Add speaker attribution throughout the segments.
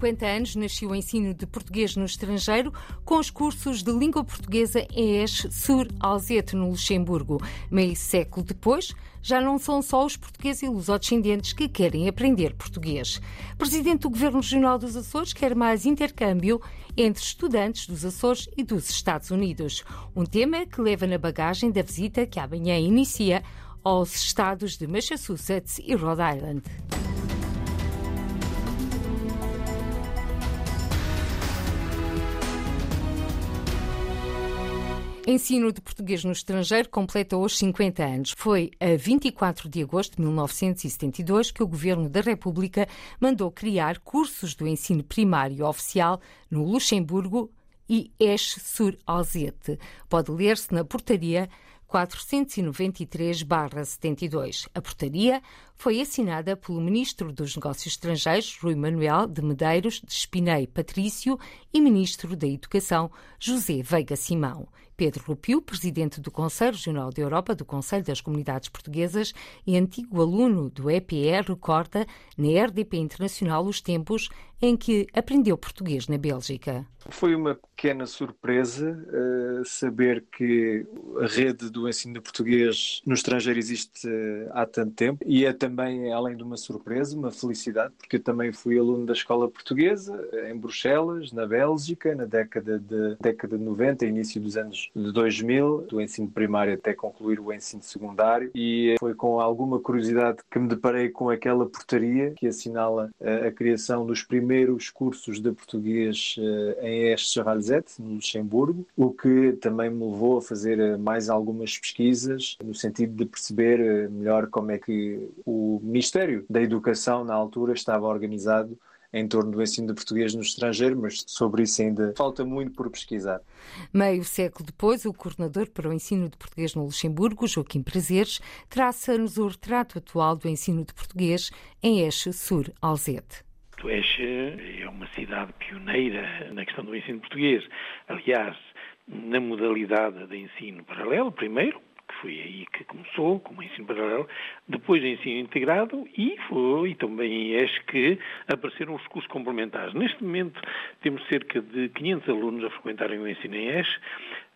Speaker 1: 50 anos nasceu o ensino de português no estrangeiro com os cursos de língua portuguesa em Esch sur Alzette, no Luxemburgo. Meio século depois, já não são só os portugueses e lusodescendentes que querem aprender português. Presidente do Governo Regional dos Açores quer mais intercâmbio entre estudantes dos Açores e dos Estados Unidos. Um tema que leva na bagagem da visita que amanhã inicia aos estados de Massachusetts e Rhode Island. Ensino de português no estrangeiro completa hoje 50 anos. Foi a 24 de agosto de 1972 que o Governo da República mandou criar cursos do ensino primário oficial no Luxemburgo e Esch-sur-Alzette. Pode ler-se na portaria 493-72. A portaria foi assinada pelo Ministro dos Negócios Estrangeiros, Rui Manuel de Medeiros de Espinei Patrício, e Ministro da Educação, José Veiga Simão. Pedro Rupiu, presidente do Conselho Regional da Europa do Conselho das Comunidades Portuguesas e antigo aluno do EPR, recorda na RDP Internacional os tempos em que aprendeu português na Bélgica.
Speaker 2: Foi uma pequena surpresa uh, saber que a rede do ensino de português no estrangeiro existe uh, há tanto tempo e é também, além de uma surpresa, uma felicidade, porque eu também fui aluno da escola portuguesa em Bruxelas, na Bélgica, na década de, década de 90, início dos anos de 2000, do ensino primário até concluir o ensino secundário e foi com alguma curiosidade que me deparei com aquela portaria que assinala uh, a criação dos primeiros cursos de português em Esch-sur-Alzette, no Luxemburgo, o que também me levou a fazer mais algumas pesquisas no sentido de perceber melhor como é que o Ministério da Educação na altura estava organizado em torno do ensino de português no estrangeiro, mas sobre isso ainda falta muito por pesquisar.
Speaker 1: Meio século depois, o coordenador para o ensino de português no Luxemburgo, Joaquim Prazeres, traça-nos o retrato atual do ensino de português em Eche-sur-Alzette.
Speaker 3: Eche é uma cidade pioneira na questão do ensino português. Aliás, na modalidade de ensino paralelo, primeiro, foi aí que começou, como ensino paralelo, depois ensino integrado e foi também em ESC que apareceram os cursos complementares. Neste momento temos cerca de 500 alunos a frequentarem o ensino em ESC,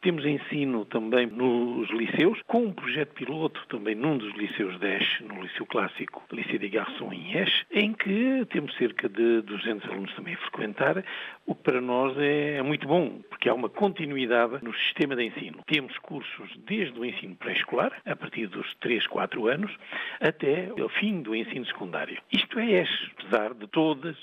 Speaker 3: temos ensino também nos liceus, com um projeto piloto também num dos liceus 10, no Liceu Clássico, Liceu de Garçon em Esch, em que temos cerca de 200 alunos também a frequentar, o que para nós é, é muito bom, porque há uma continuidade no sistema de ensino. Temos cursos desde o ensino pré-escolar, a partir dos 3, 4 anos, até o fim do ensino secundário. Isto é Esch, apesar de todas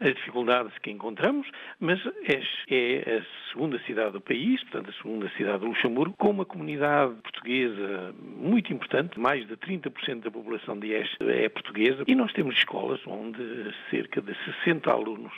Speaker 3: as dificuldades que encontramos, mas Esch é a segunda cidade do país, portanto, a segunda da cidade de Luxemburgo, com uma comunidade portuguesa muito importante, mais de 30% da população de Este é portuguesa, e nós temos escolas onde cerca de 60 alunos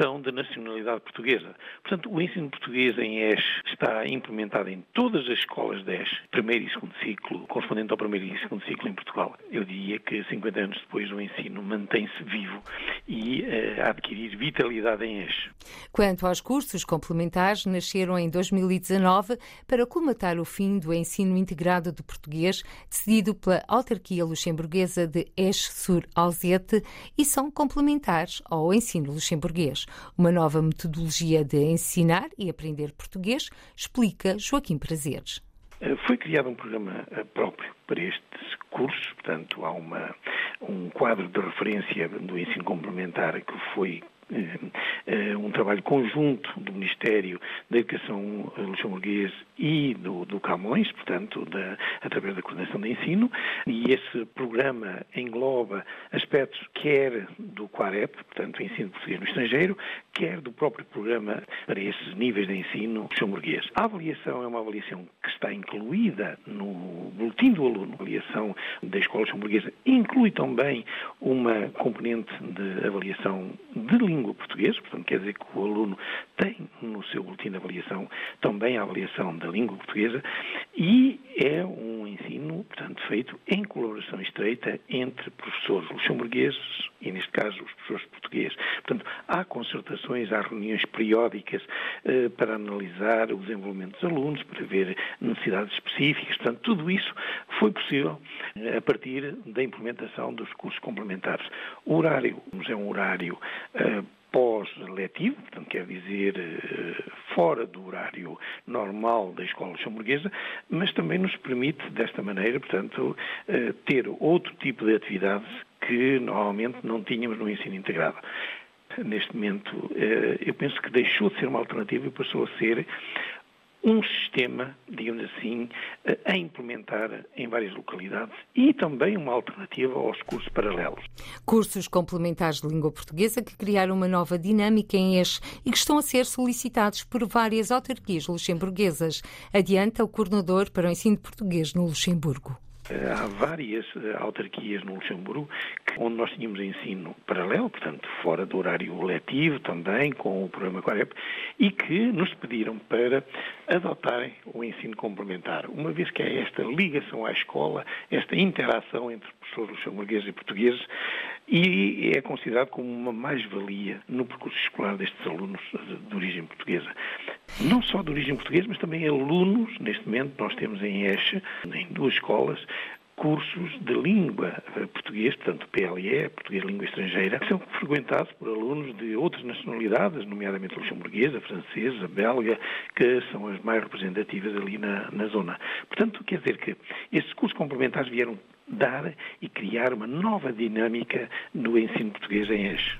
Speaker 3: são de nacionalidade portuguesa. Portanto, o ensino português em Este está implementado em todas as escolas de Este, primeiro e segundo ciclo, correspondente ao primeiro e segundo ciclo em Portugal. Eu diria que 50 anos depois o ensino mantém-se vivo e uh, adquirir vitalidade em Este.
Speaker 1: Quanto aos cursos complementares, nasceram em 2019 para colmatar o fim do ensino integrado de português, decidido pela autarquia luxemburguesa de Esch-sur-Alzette e são complementares ao ensino luxemburguês. Uma nova metodologia de ensinar e aprender português, explica Joaquim Prazeres.
Speaker 3: Eh, foi criado um programa eh, próprio para estes cursos, portanto, há uma, um quadro de referência do ensino complementar que foi um trabalho conjunto do Ministério da Educação luxemburguês e do, do Camões, portanto, da, através da coordenação de ensino, e esse programa engloba aspectos quer do Quarep, portanto, ensino português no estrangeiro, quer do próprio programa para esses níveis de ensino luxemburguês. A avaliação é uma avaliação que está incluída no boletim do aluno. A avaliação da escola luxemburguesa inclui também uma componente de avaliação de língua língua portuguesa, portanto quer dizer que o aluno tem no seu boletim de avaliação também a avaliação da língua portuguesa e é um ensino, portanto, feito em colaboração estreita entre professores luxemburgueses e, neste caso, os professores portugueses. Portanto, há concertações, há reuniões periódicas eh, para analisar o desenvolvimento dos alunos, para ver necessidades específicas. Portanto, tudo isso foi possível eh, a partir da implementação dos cursos complementares. O horário é um horário eh, pós-letivo, portanto quer dizer eh, fora do horário normal da escola luxemburguesa, mas também nos permite, desta maneira, portanto, eh, ter outro tipo de atividades que normalmente não tínhamos no ensino integrado. Neste momento, eh, eu penso que deixou de ser uma alternativa e passou a ser um sistema, digamos assim, a implementar em várias localidades e também uma alternativa aos cursos paralelos.
Speaker 1: Cursos complementares de língua portuguesa que criaram uma nova dinâmica em ES e que estão a ser solicitados por várias autarquias luxemburguesas. Adianta o coordenador para o ensino português no Luxemburgo.
Speaker 3: Eh, há várias eh, autarquias no Luxemburgo onde nós tínhamos ensino paralelo, portanto, fora do horário letivo também, com o programa Quarep, e que nos pediram para adotarem o ensino complementar, uma vez que é esta ligação à escola, esta interação entre professores luxemburgueses e portugueses, e é considerado como uma mais-valia no percurso escolar destes alunos de origem portuguesa. Não só de origem portuguesa, mas também alunos, neste momento nós temos em Eche, em duas escolas, cursos de língua português, portanto PLE, Português Língua Estrangeira, que são frequentados por alunos de outras nacionalidades, nomeadamente luxemburguesa, francesa, belga, que são as mais representativas ali na, na zona. Portanto, quer dizer que estes cursos complementares vieram dar e criar uma nova dinâmica no ensino português em eixo.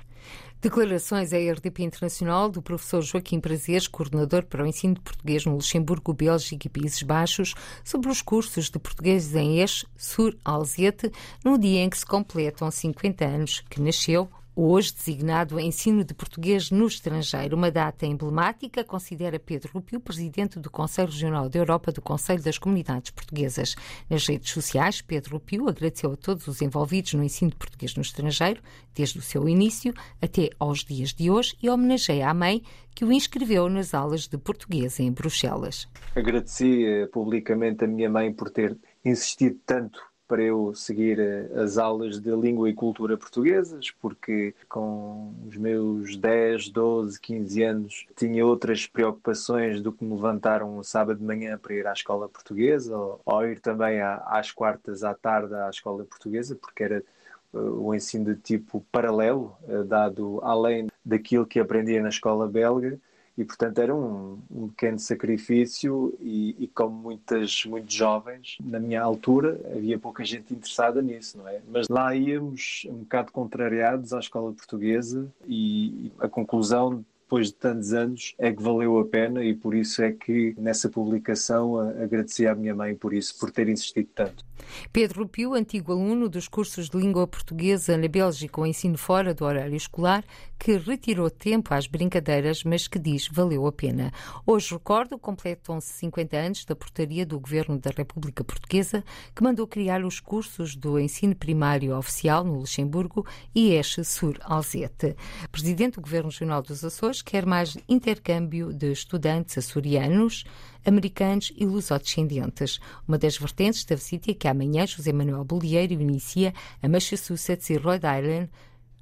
Speaker 1: Declarações à RDP Internacional do professor Joaquim Prazeres, coordenador para o ensino de português no Luxemburgo, Bélgica e Países Baixos, sobre os cursos de português em Esch, Sur Alzete, no dia em que se completam 50 anos que nasceu Hoje designado Ensino de Português no Estrangeiro, uma data emblemática, considera Pedro Rupio, presidente do Conselho Regional da Europa do Conselho das Comunidades Portuguesas. Nas redes sociais, Pedro Rupio agradeceu a todos os envolvidos no ensino de português no estrangeiro, desde o seu início até aos dias de hoje, e homenageia a mãe que o inscreveu nas aulas de português em Bruxelas.
Speaker 2: Agradeci eh, publicamente a minha mãe por ter insistido tanto para eu seguir eh, as aulas de língua e cultura portuguesas, porque com os meus 10, 12, 15 anos tinha outras preocupações do que me levantar um sábado de manhã para ir à escola portuguesa, ou, ou ir também às quartas à tarde à escola portuguesa, porque era eh, o ensino de tipo paralelo, eh, dado além daquilo que aprendia na escola belga e portanto era um, um pequeno sacrifício e, e, como muitas muitos jovens na minha altura havia pouca gente interessada nisso não é? Mas lá íamos um bocado contrariados à escola portuguesa e, e a conclusão depois de tantos anos, é que valeu a pena e por isso é que nessa publicação agradeci à minha mãe por isso, por ter insistido tanto.
Speaker 1: Pedro Pio, antigo aluno dos cursos de língua portuguesa na Bélgica ou ensino fora do horário escolar, que retirou tempo às brincadeiras, mas que diz valeu a pena. Hoje, recordo, completam-se 50 anos da portaria do Governo da República Portuguesa, que mandou criar os cursos do ensino primário oficial no Luxemburgo e Eche Sur Alzete. Presidente do Governo Regional dos Açores quer mais intercâmbio de estudantes açorianos americanos e lusodescendentes. Uma das vertentes da visita é que amanhã José Manuel Bolieiro inicia a Massachusetts e Rhode Island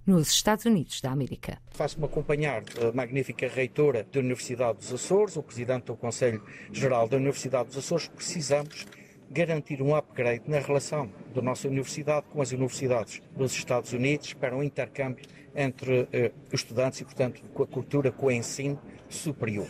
Speaker 1: nos Estados Unidos da América.
Speaker 4: Faço-me acompanhar da magnífica reitora da Universidade dos Açores, o presidente do Conselho Geral da Universidade dos Açores. Precisamos garantir um upgrade na relação da nossa universidade com as universidades dos Estados Unidos para um intercâmbio entre os estudantes e, portanto, com a cultura, com o ensino superior.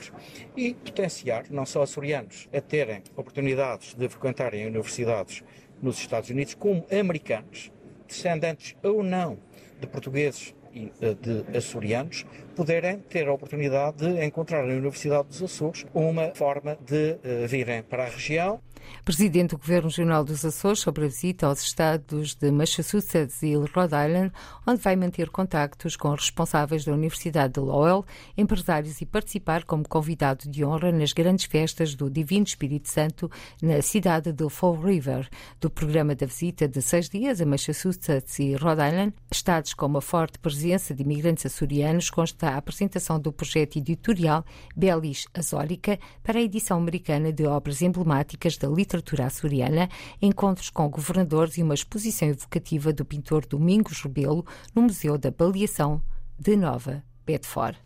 Speaker 4: E potenciar não só açorianos a terem oportunidades de frequentarem universidades nos Estados Unidos, como americanos, descendentes ou não de portugueses e eh, de açorianos, poderem ter a oportunidade de encontrar na Universidade dos Açores uma forma de uh, virem para a região
Speaker 1: Presidente do Governo Regional dos Açores sobre a visita aos estados de Massachusetts e Rhode Island, onde vai manter contactos com responsáveis da Universidade de Lowell, empresários e participar como convidado de honra nas grandes festas do Divino Espírito Santo na cidade de Fall River. Do programa da visita de seis dias a Massachusetts e Rhode Island, estados com uma forte presença de imigrantes açorianos, consta a apresentação do projeto editorial Belis Azórica para a edição americana de obras emblemáticas da literatura açoriana, encontros com governadores e uma exposição evocativa do pintor Domingos Rebelo no Museu da Baleação de Nova Bedford.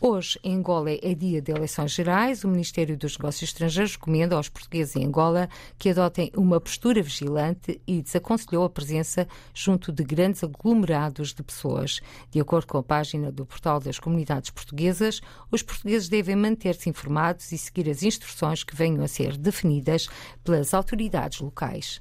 Speaker 1: Hoje, em Angola, é dia de eleições gerais. O Ministério dos Negócios Estrangeiros recomenda aos portugueses em Angola que adotem uma postura vigilante e desaconselhou a presença junto de grandes aglomerados de pessoas. De acordo com a página do Portal das Comunidades Portuguesas, os portugueses devem manter-se informados e seguir as instruções que venham a ser definidas pelas autoridades locais.